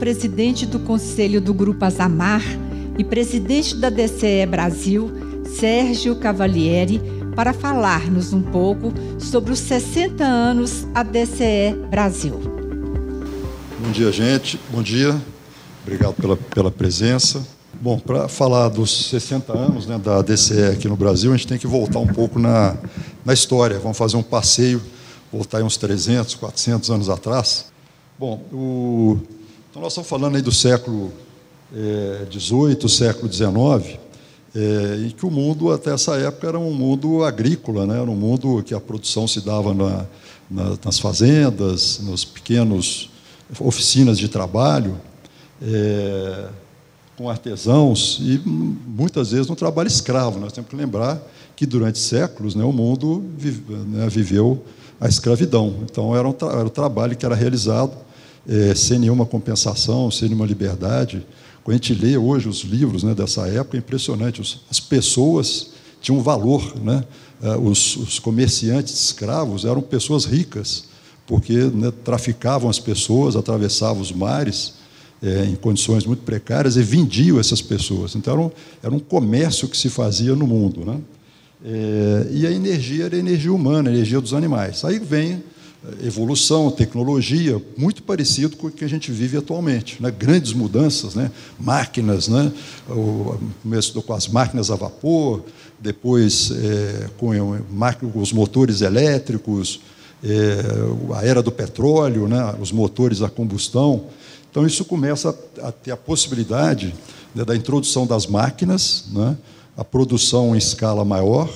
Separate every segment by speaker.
Speaker 1: presidente do Conselho do Grupo Azamar e presidente da DCE Brasil, Sérgio Cavalieri, para falar-nos um pouco sobre os 60 anos da DCE Brasil.
Speaker 2: Bom dia, gente. Bom dia. Obrigado pela, pela presença. Bom, para falar dos 60 anos né, da DCE aqui no Brasil, a gente tem que voltar um pouco na, na história. Vamos fazer um passeio, voltar uns 300, 400 anos atrás. Bom, o, então nós estamos falando aí do século XVIII, é, século XIX, é, em que o mundo, até essa época, era um mundo agrícola, né? era um mundo que a produção se dava na, na, nas fazendas, nos pequenos oficinas de trabalho. É, com artesãos e muitas vezes no trabalho escravo. Nós temos que lembrar que durante séculos né, o mundo vive, né, viveu a escravidão. Então era, um era o trabalho que era realizado é, sem nenhuma compensação, sem nenhuma liberdade. Quando a gente lê hoje os livros né, dessa época, é impressionante. as pessoas tinham valor. Né? É, os, os comerciantes escravos eram pessoas ricas, porque né, traficavam as pessoas, atravessavam os mares é, em condições muito precárias e vendiam essas pessoas. Então, era um, era um comércio que se fazia no mundo. Né? É, e a energia era a energia humana, a energia dos animais. Aí vem evolução, tecnologia, muito parecido com o que a gente vive atualmente. Né? Grandes mudanças, né? máquinas, né? o, começo com as máquinas a vapor, depois é, com os motores elétricos, é, a era do petróleo, né? os motores a combustão. Então, isso começa a ter a possibilidade né, da introdução das máquinas, né, a produção em escala maior,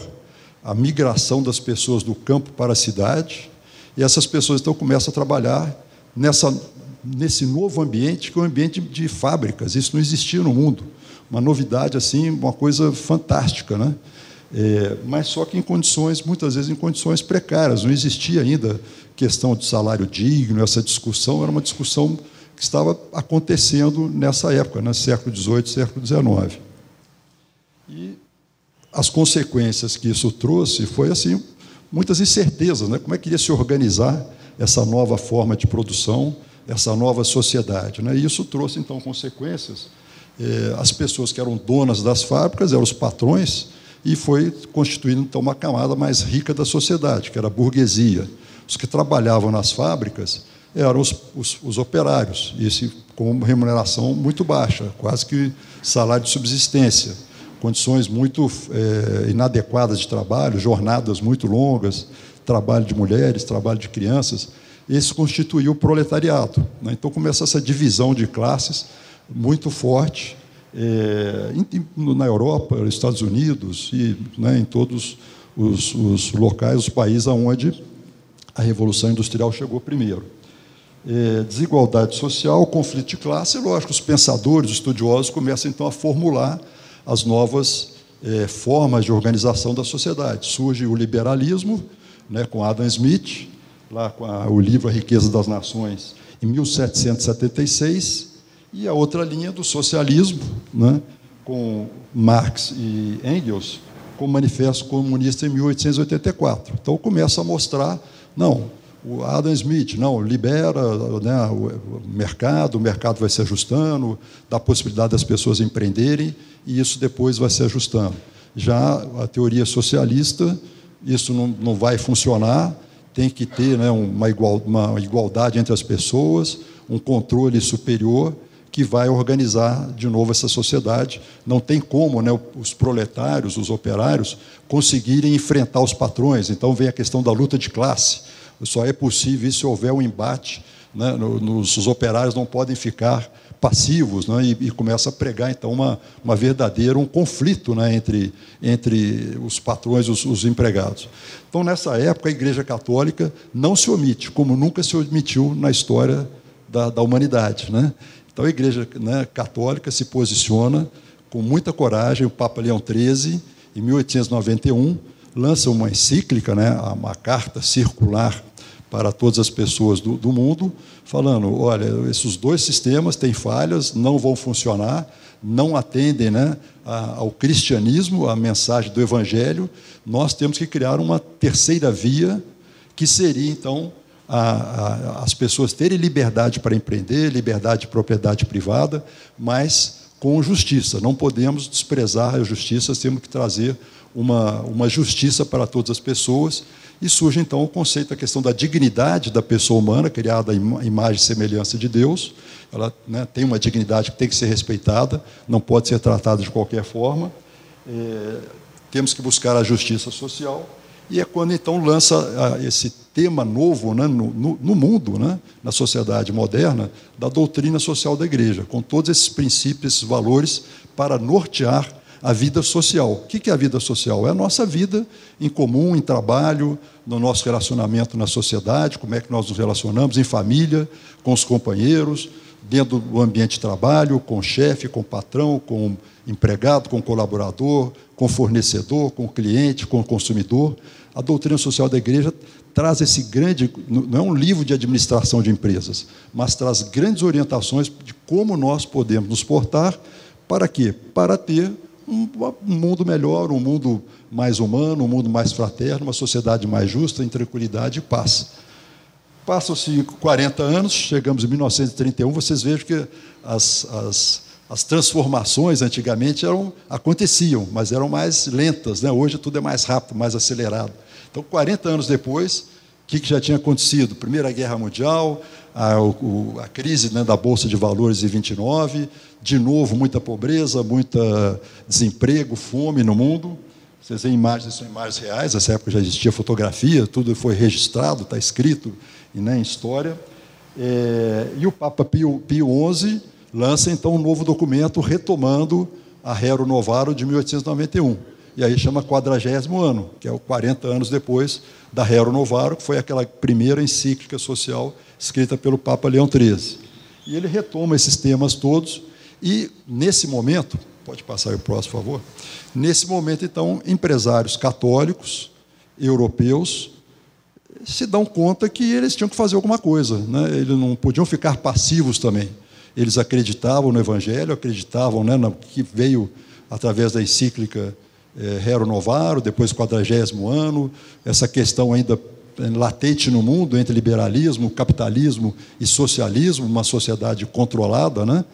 Speaker 2: a migração das pessoas do campo para a cidade, e essas pessoas então começam a trabalhar nessa, nesse novo ambiente, que é um ambiente de, fábricas. Isso não existia no mundo. Uma novidade, assim, uma coisa fantástica. Né? É, mas só que em condições, muitas vezes em condições precárias. Não existia ainda questão de salário digno, essa discussão era uma discussão que estava acontecendo nessa época, no né, século XVIII, século XIX. E as consequências que isso trouxe foi assim muitas incertezas, né? Como é que iria se organizar essa nova forma de produção, essa nova sociedade, né? E isso trouxe então consequências. Eh, as pessoas que eram donas das fábricas eram os patrões e foi constituindo então uma camada mais rica da sociedade, que era a burguesia. Os que trabalhavam nas fábricas eram os, os, os operários, e esse, com remuneração muito baixa, quase que salário de subsistência, condições muito é, inadequadas de trabalho, jornadas muito longas, trabalho de mulheres, trabalho de crianças. Isso constituiu o proletariado. Né? Então começa essa divisão de classes muito forte é, na Europa, nos Estados Unidos e né, em todos os, os locais, os países onde a Revolução Industrial chegou primeiro é, desigualdade social, conflito de classe, e lógico, os pensadores, os estudiosos começam então a formular as novas é, formas de organização da sociedade. Surge o liberalismo, né, com Adam Smith, lá com a, o livro A Riqueza das Nações, em 1776, e a outra linha do socialismo, né, com Marx e Engels, com o Manifesto Comunista em 1884. Então começa a mostrar, não, o Adam Smith, não, libera né, o mercado, o mercado vai se ajustando, dá a possibilidade das pessoas empreenderem e isso depois vai se ajustando. Já a teoria socialista, isso não, não vai funcionar, tem que ter né, uma, igual, uma igualdade entre as pessoas, um controle superior que vai organizar de novo essa sociedade. Não tem como né, os proletários, os operários, conseguirem enfrentar os patrões. Então vem a questão da luta de classe só é possível se houver um embate. Né? Nos, os operários não podem ficar passivos né? e, e, começa a pregar então uma, uma verdadeira um conflito né? entre, entre os patrões e os, os, empregados. Então nessa época a Igreja Católica não se omite como nunca se omitiu na história da, da humanidade, né? Então a Igreja né, Católica se posiciona com muita coragem. O Papa Leão XIII, em 1891, lança uma encíclica, né, uma carta circular para todas as pessoas do, do mundo, falando: olha, esses dois sistemas têm falhas, não vão funcionar, não atendem né, ao cristianismo, à mensagem do Evangelho. Nós temos que criar uma terceira via, que seria, então, a, a, as pessoas terem liberdade para empreender, liberdade de propriedade privada, mas com justiça. Não podemos desprezar a justiça, temos que trazer uma, uma justiça para todas as pessoas. E surge então o conceito, a questão da dignidade da pessoa humana, criada à imagem e semelhança de Deus. Ela né, tem uma dignidade que tem que ser respeitada, não pode ser tratada de qualquer forma. É, temos que buscar a justiça social. E é quando então lança ah, esse tema novo né, no, no, mundo, né, na sociedade moderna, da doutrina social da igreja, com todos esses princípios, esses valores para nortear a vida social. O que é a vida social? É a nossa vida em comum, em trabalho, no nosso relacionamento na sociedade, como é que nós nos relacionamos em família, com os companheiros, dentro do ambiente de trabalho, com chefe, com patrão, com empregado, com colaborador, com fornecedor, com cliente, com consumidor. A doutrina social da igreja traz esse grande, não é um livro de administração de empresas, mas traz grandes orientações de como nós podemos nos portar para quê? Para ter um mundo melhor, um mundo mais humano, um mundo mais fraterno, uma sociedade mais justa, em tranquilidade e paz. Passam-se 40 anos, chegamos em 1931, vocês vejam que as, as, as transformações antigamente eram, aconteciam, mas eram mais lentas. Né? Hoje tudo é mais rápido, mais acelerado. Então, 40 anos depois, o que, que já tinha acontecido? Primeira Guerra Mundial, a, o, a crise né, da Bolsa de Valores em 29, de novo muita pobreza, muito desemprego, fome no mundo. Vocês veem imagens, são imagens reais, nessa época já existia fotografia, tudo foi registrado, está escrito né, em história. É, e o Papa Pio, Pio XI lança então um novo documento retomando a Rero Novaro de 1891. E aí chama quadragésimo ano, que é o 40 anos depois da Rero Novaro, que foi aquela primeira encíclica social escrita pelo Papa Leão XIII. E ele retoma esses temas todos, e nesse momento, pode passar o próximo, por favor. Nesse momento, então, empresários católicos, europeus, se dão conta que eles tinham que fazer alguma coisa, né? eles não podiam ficar passivos também. Eles acreditavam no Evangelho, acreditavam né, no que veio através da encíclica é, Rero Novaro, depois quadragésimo ano, essa questão ainda latente no mundo entre liberalismo, capitalismo e socialismo, uma sociedade controlada, né?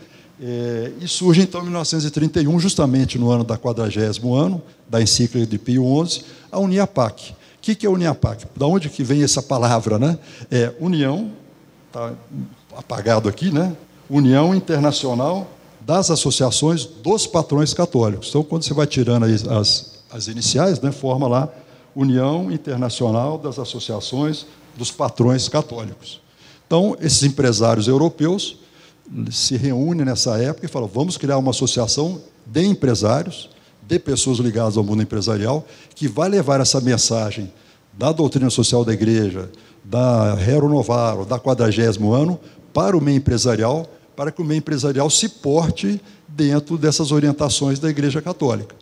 Speaker 2: É, e surge então em 1931, justamente no ano da quadragésimo ano da encíclica de Pio XI, a Uniapac. O que, que é a Uniapac? Da onde que vem essa palavra, né? É união, está apagado aqui, né? União Internacional das Associações dos Patrões Católicos. Então, quando você vai tirando as, as iniciais, né, forma lá União Internacional das Associações dos Patrões Católicos. Então, esses empresários europeus se reúnem nessa época e falam: vamos criar uma associação de empresários, de pessoas ligadas ao mundo empresarial, que vai levar essa mensagem da doutrina social da igreja, da Rero Novaro, da quadragésimo ano, para o meio empresarial, para que o meio empresarial se porte dentro dessas orientações da Igreja Católica.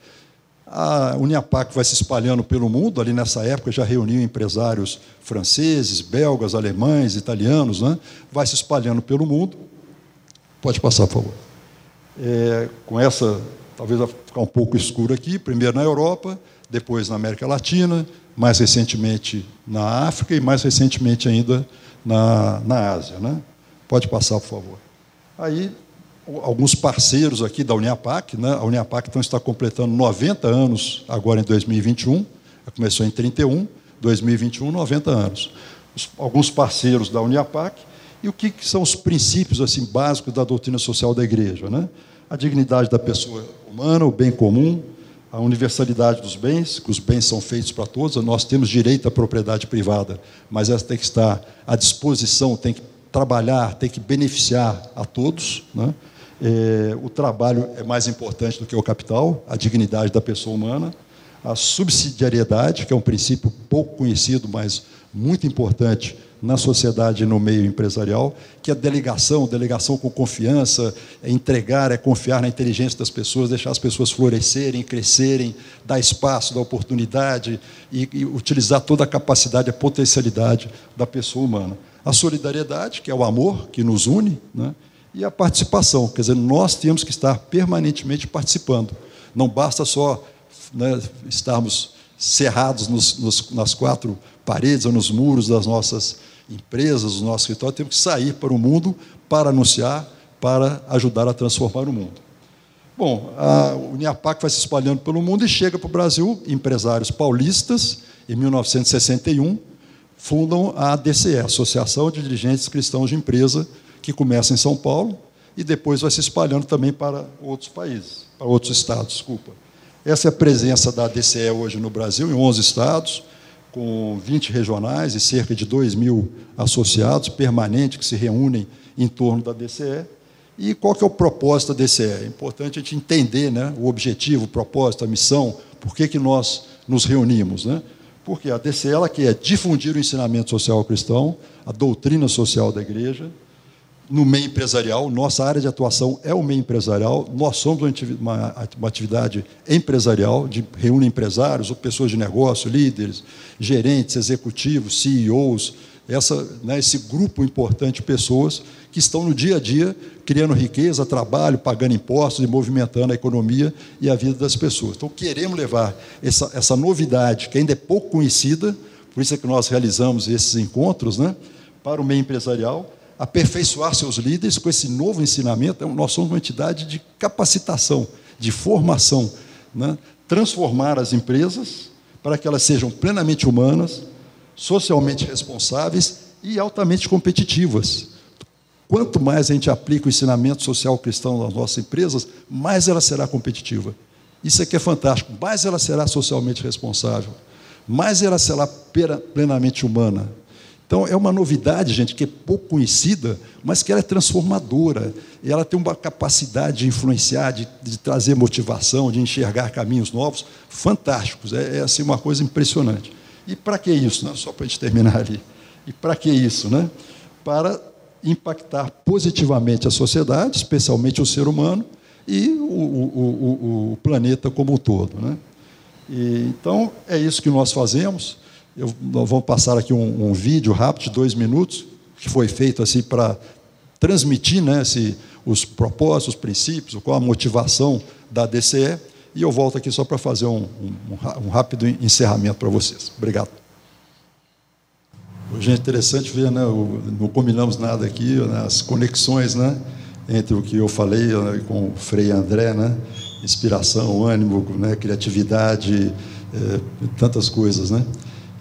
Speaker 2: A Uniapac vai se espalhando pelo mundo, ali nessa época já reuniu empresários franceses, belgas, alemães, italianos, né? vai se espalhando pelo mundo. Pode passar, por favor. É, com essa, talvez vai ficar um pouco escuro aqui, primeiro na Europa, depois na América Latina, mais recentemente na África e mais recentemente ainda na, na Ásia. Né? Pode passar, por favor. Aí alguns parceiros aqui da Uniapac, né? a Uniapac então está completando 90 anos agora em 2021, começou em 31, 2021, 90 anos. Os, alguns parceiros da Uniapac, e o que, são os princípios assim básicos da doutrina social da igreja? Né? A dignidade da pessoa humana, o bem comum, a universalidade dos bens, que os bens são feitos para todos, nós temos direito à propriedade privada, mas essa tem que estar à disposição, tem que trabalhar, tem que beneficiar a todos. Né? É, o trabalho é mais importante do que o capital, a dignidade da pessoa humana, a subsidiariedade, que é um princípio pouco conhecido, mas muito importante na sociedade e no meio empresarial, que é delegação, delegação com confiança, é entregar, é confiar na inteligência das pessoas, deixar as pessoas florescerem, crescerem, dar espaço, dar oportunidade e, e utilizar toda a capacidade, a potencialidade da pessoa humana. A solidariedade, que é o amor que nos une, né? e a participação, quer dizer, nós temos que estar permanentemente participando. Não basta só né, estarmos cerrados nos, nos, nas quatro paredes ou nos muros das nossas empresas, os nossos escritórios, temos que sair para o mundo para anunciar, para ajudar a transformar o mundo. Bom, a Uniapac vai se espalhando pelo mundo e chega para o Brasil, empresários paulistas, em 1961, fundam a ADCE, Associação de Dirigentes Cristãos de Empresa, que começa em São Paulo e depois vai se espalhando também para outros países, para outros estados, desculpa. Essa é a presença da ADCE hoje no Brasil, em 11 estados, com 20 regionais e cerca de 2 mil associados permanentes que se reúnem em torno da DCE. E qual que é o propósito da DCE? É importante a gente entender né, o objetivo, o propósito, a missão, por que, que nós nos reunimos. Né? Porque a DCE ela quer difundir o ensinamento social cristão, a doutrina social da igreja, no meio empresarial. Nossa área de atuação é o meio empresarial. Nós somos uma atividade empresarial, de reúne empresários, ou pessoas de negócio, líderes, gerentes, executivos, CEOs, essa, né, esse grupo importante de pessoas que estão no dia a dia criando riqueza, trabalho, pagando impostos e movimentando a economia e a vida das pessoas. Então, queremos levar essa, essa novidade, que ainda é pouco conhecida, por isso é que nós realizamos esses encontros, né, para o meio empresarial, aperfeiçoar seus líderes com esse novo ensinamento. Então, nós somos uma entidade de capacitação, de formação, né? transformar as empresas para que elas sejam plenamente humanas, socialmente responsáveis e altamente competitivas. Quanto mais a gente aplica o ensinamento social cristão nas nossas empresas, mais ela será competitiva. Isso aqui é fantástico. Mais ela será socialmente responsável, mais ela será plenamente humana, então, é uma novidade, gente, que é pouco conhecida, mas que ela é transformadora. E ela tem uma capacidade de influenciar, de, de trazer motivação, de enxergar caminhos novos, fantásticos. É, é assim, uma coisa impressionante. E para que isso? Né? Só para a gente terminar ali. E para que isso? Né? Para impactar positivamente a sociedade, especialmente o ser humano, e o, o, o, o planeta como um todo. Né? E, então, é isso que nós fazemos. Eu, nós vamos passar aqui um, um, vídeo rápido de dois minutos, que foi feito assim para transmitir né, esse, os propósitos, os princípios, qual a motivação da DCE, e eu volto aqui só para fazer um, um, um rápido encerramento para vocês. Obrigado. Hoje é interessante ver, né, o, não combinamos nada aqui, né, as conexões né, entre o que eu falei né, com o Frei André, né, inspiração, ânimo, né, criatividade, é, tantas coisas. Né?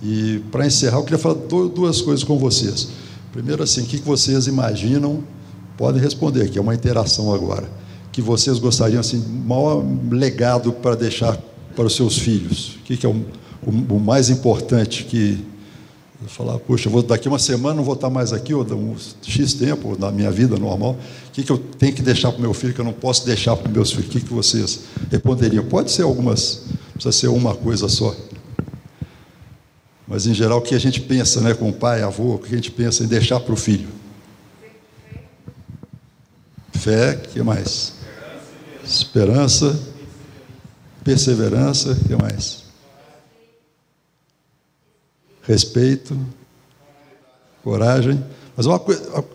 Speaker 2: E para encerrar, eu queria falar duas coisas com vocês. Primeiro, assim, o que vocês imaginam? Podem responder aqui, é uma interação agora. Que vocês gostariam, assim, maior legado para deixar para os seus filhos? O que é o, o, o mais importante que falar, puxa, vou, daqui uma semana não vou estar mais aqui, ou um X tempo na minha vida normal, o que, que eu tenho que deixar para o meu filho que eu não posso deixar para os meus filhos? O que, que vocês responderiam? Pode ser algumas, precisa ser uma coisa só. Mas, em geral, o que a gente pensa né, com o pai, avô, o que a gente pensa em deixar para o filho? Fé, que mais? Esperança, perseverança, que mais? Respeito, coragem. Mas uma coisa,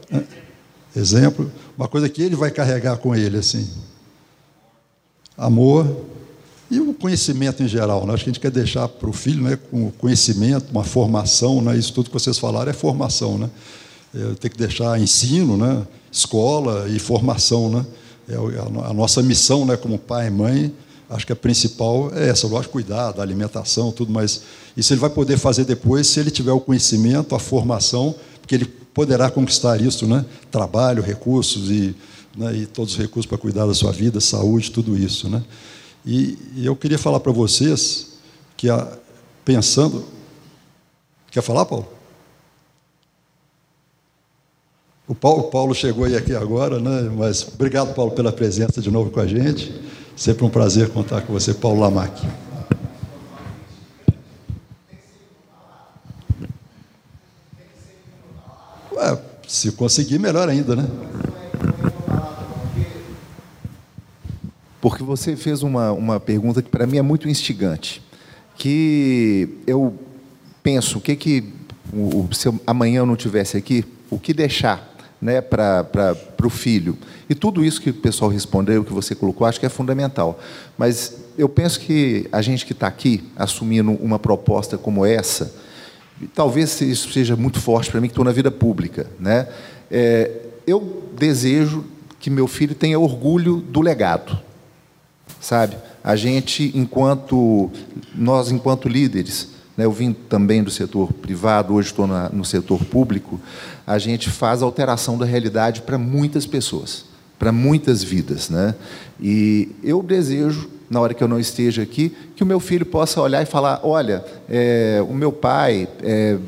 Speaker 2: exemplo, uma coisa que ele vai carregar com ele, assim. Amor, e o conhecimento em geral, né? acho que a gente quer deixar para o filho né, com conhecimento, uma formação, né? isso tudo que vocês falaram é formação. Né? É, tem que deixar ensino, né? escola e formação. Né? É a nossa missão né, como pai e mãe, acho que a principal é essa, lógico, cuidar da alimentação, tudo, mas isso ele vai poder fazer depois se ele tiver o conhecimento, a formação, porque ele poderá conquistar isso, né? trabalho, recursos e, né, e todos os recursos para cuidar da sua vida, saúde, tudo isso. Né? E, eu queria falar para vocês que, a, pensando. Quer falar, Paulo? O Paulo, Paulo chegou aí aqui agora, né? mas obrigado, Paulo, pela presença de novo com a gente. Sempre um prazer contar com você, Paulo Lamac. Se conseguir, melhor ainda, né?
Speaker 3: Porque você fez uma, uma pergunta que para mim é muito instigante, que eu penso, o que que o, se eu, amanhã eu não tivesse aqui, o que deixar né, para o filho? E tudo isso que o pessoal respondeu, que você colocou, acho que é fundamental. Mas eu penso que a gente que está aqui, assumindo uma proposta como essa, talvez isso seja muito forte para mim, que estou na vida pública. Né? É, eu desejo que meu filho tenha orgulho do legado, sabe? A gente, enquanto nós, enquanto líderes, né, eu vim também do setor privado, hoje estou no setor público, a gente faz alteração da realidade para muitas pessoas, para muitas vidas, né? E eu desejo na hora que eu não esteja aqui, que o meu filho possa olhar e falar: olha, é, o meu pai é,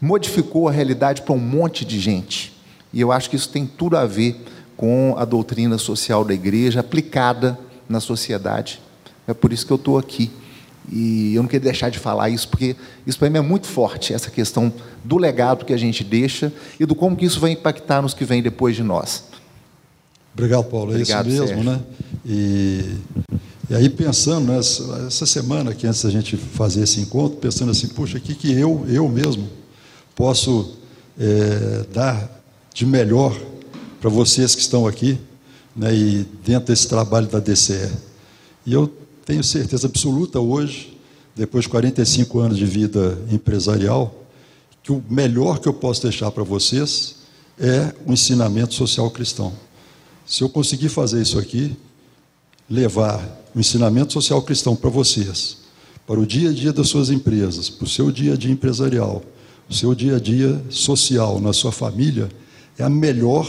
Speaker 3: modificou a realidade para um monte de gente. E eu acho que isso tem tudo a ver com a doutrina social da igreja aplicada na sociedade. É por isso que eu estou aqui. E eu não queria deixar de falar isso, porque isso para mim é muito forte, essa questão do legado que a gente deixa e do como que isso vai impactar nos que vêm depois de nós.
Speaker 2: Obrigado, Paulo. Obrigado, é isso mesmo, Sérgio. né? E e aí pensando, né, essa semana aqui antes da gente fazer esse encontro, pensando assim, puxa, o que, que eu, eu mesmo posso é, dar de melhor para vocês que estão aqui, né, e dentro desse trabalho da DCE. E eu tenho certeza absoluta hoje, depois de 45 anos de vida empresarial, que o melhor que eu posso deixar para vocês é o ensinamento social cristão. Se eu conseguir fazer isso aqui, levar o ensinamento social cristão para vocês, para o dia a dia das suas empresas, para o seu dia a dia empresarial, o seu dia a dia social, na sua família, é a melhor,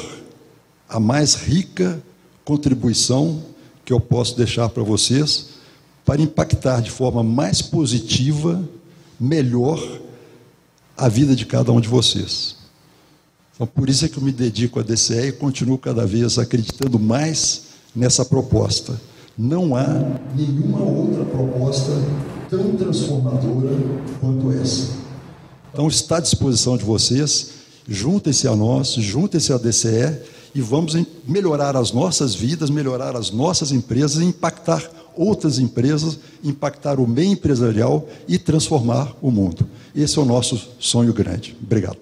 Speaker 2: a mais rica contribuição que eu posso deixar para vocês para impactar de forma mais positiva, melhor, a vida de cada um de vocês. Então, por isso é que eu me dedico à DCE e continuo cada vez acreditando mais nessa proposta não há nenhuma outra proposta tão transformadora quanto essa. Então, está à disposição de vocês, juntem-se a nós, juntem-se à DCE e vamos melhorar as nossas vidas, melhorar as nossas empresas, impactar outras empresas, impactar o meio empresarial e transformar o mundo. Esse é o nosso sonho grande. Obrigado.